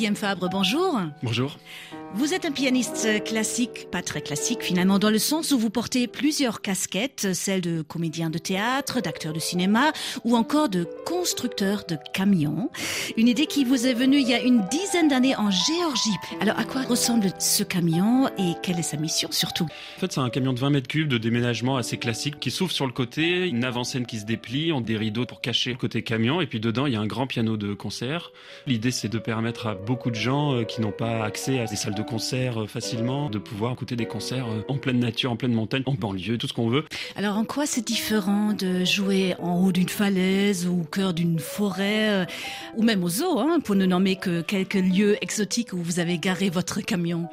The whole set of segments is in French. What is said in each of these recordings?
Guillaume Fabre, bonjour. Bonjour. Vous êtes un pianiste classique, pas très classique finalement, dans le sens où vous portez plusieurs casquettes, celle de comédien de théâtre, d'acteur de cinéma ou encore de constructeur de camions. Une idée qui vous est venue il y a une dizaine d'années en Géorgie. Alors à quoi ressemble ce camion et quelle est sa mission surtout? En fait, c'est un camion de 20 mètres cubes de déménagement assez classique qui s'ouvre sur le côté, une avant-scène qui se déplie, on des rideaux pour cacher le côté camion et puis dedans il y a un grand piano de concert. L'idée c'est de permettre à beaucoup de gens euh, qui n'ont pas accès à des salles de concert euh, facilement de pouvoir écouter des concerts euh, en pleine nature, en pleine montagne, en banlieue, tout ce qu'on veut. Alors en quoi c'est différent de jouer en haut d'une falaise ou au cœur d'une forêt ou même au zoo, hein, pour ne nommer que quelques lieux exotiques où vous avez garé votre camion?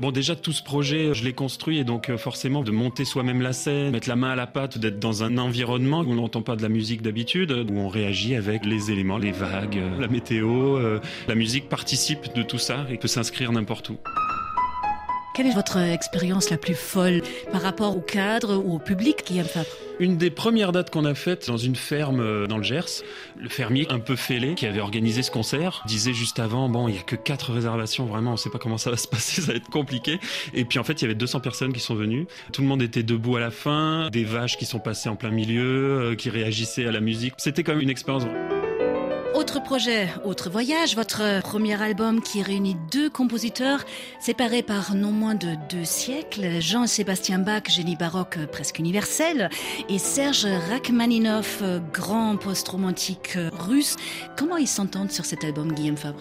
Bon déjà tout ce projet je l'ai construit et donc forcément de monter soi-même la scène, mettre la main à la pâte, d'être dans un environnement où on n'entend pas de la musique d'habitude, où on réagit avec les éléments, les vagues, la météo, la musique participe de tout ça et peut s'inscrire n'importe où. Quelle est votre expérience la plus folle par rapport au cadre ou au public qui aime Fabre? Une des premières dates qu'on a faites dans une ferme euh, dans le Gers, le fermier un peu fêlé qui avait organisé ce concert disait juste avant bon il y a que quatre réservations vraiment on sait pas comment ça va se passer ça va être compliqué. Et puis en fait il y avait 200 personnes qui sont venues. Tout le monde était debout à la fin des vaches qui sont passées en plein milieu euh, qui réagissaient à la musique. C'était quand même une expérience autre projet, autre voyage, votre premier album qui réunit deux compositeurs séparés par non moins de deux siècles, Jean-Sébastien Bach, génie baroque presque universel, et Serge Rachmaninoff, grand post-romantique russe. Comment ils s'entendent sur cet album, Guillaume Fabre?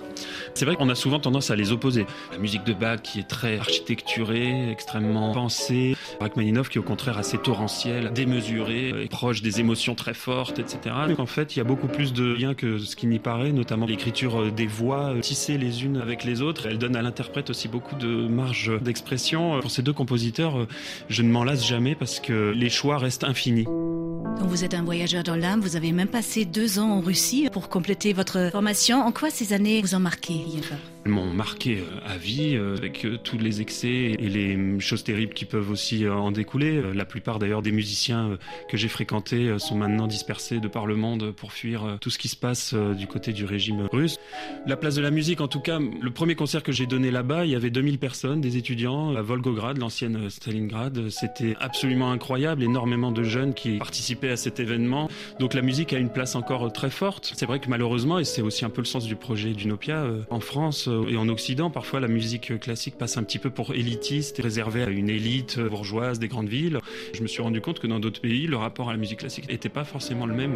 C'est vrai qu'on a souvent tendance à les opposer. La musique de Bach qui est très architecturée, extrêmement pensée, Rachmaninoff qui est au contraire assez torrentiel, démesuré, proche des émotions très fortes, etc. Donc en fait, il y a beaucoup plus de liens que ce qui n'y paraît, notamment l'écriture euh, des voix euh, tissées les unes avec les autres. Elle donne à l'interprète aussi beaucoup de marge d'expression. Pour ces deux compositeurs, euh, je ne m'en lasse jamais parce que les choix restent infinis. Donc vous êtes un voyageur dans l'âme, vous avez même passé deux ans en Russie pour compléter votre formation. En quoi ces années vous ont marqué, Yeva m'ont marqué euh, à vie euh, avec euh, tous les excès et les choses terribles qui peuvent aussi en découler. La plupart d'ailleurs des musiciens que j'ai fréquentés sont maintenant dispersés de par le monde pour fuir tout ce qui se passe du côté du régime russe. La place de la musique, en tout cas, le premier concert que j'ai donné là-bas, il y avait 2000 personnes, des étudiants à Volgograd, l'ancienne Stalingrad. C'était absolument incroyable, énormément de jeunes qui participaient à cet événement. Donc la musique a une place encore très forte. C'est vrai que malheureusement, et c'est aussi un peu le sens du projet d'Unopia, en France, et en Occident, parfois la musique classique passe un petit peu pour élitiste, réservée à une élite bourgeoise des grandes villes. Je me suis rendu compte que dans d'autres pays, le rapport à la musique classique n'était pas forcément le même.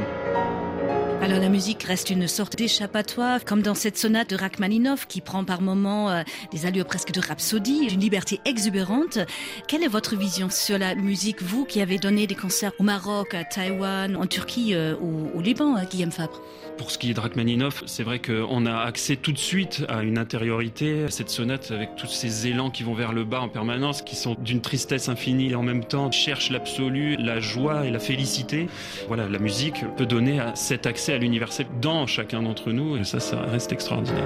Alors la musique reste une sorte d'échappatoire, comme dans cette sonate de Rachmaninoff qui prend par moments euh, des allures presque de rhapsodie, d'une liberté exubérante. Quelle est votre vision sur la musique, vous qui avez donné des concerts au Maroc, à Taïwan, en Turquie, euh, au, Liban, hein, Guillaume Fabre? Pour ce qui est de Rachmaninoff, c'est vrai qu'on a accès tout de suite à une intériorité, à cette sonate avec tous ces élans qui vont vers le bas en permanence, qui sont d'une tristesse infinie et en même temps cherchent l'absolu, la joie et la félicité. Voilà, la musique peut donner cet accès à l'universel dans chacun d'entre nous et ça, ça reste extraordinaire.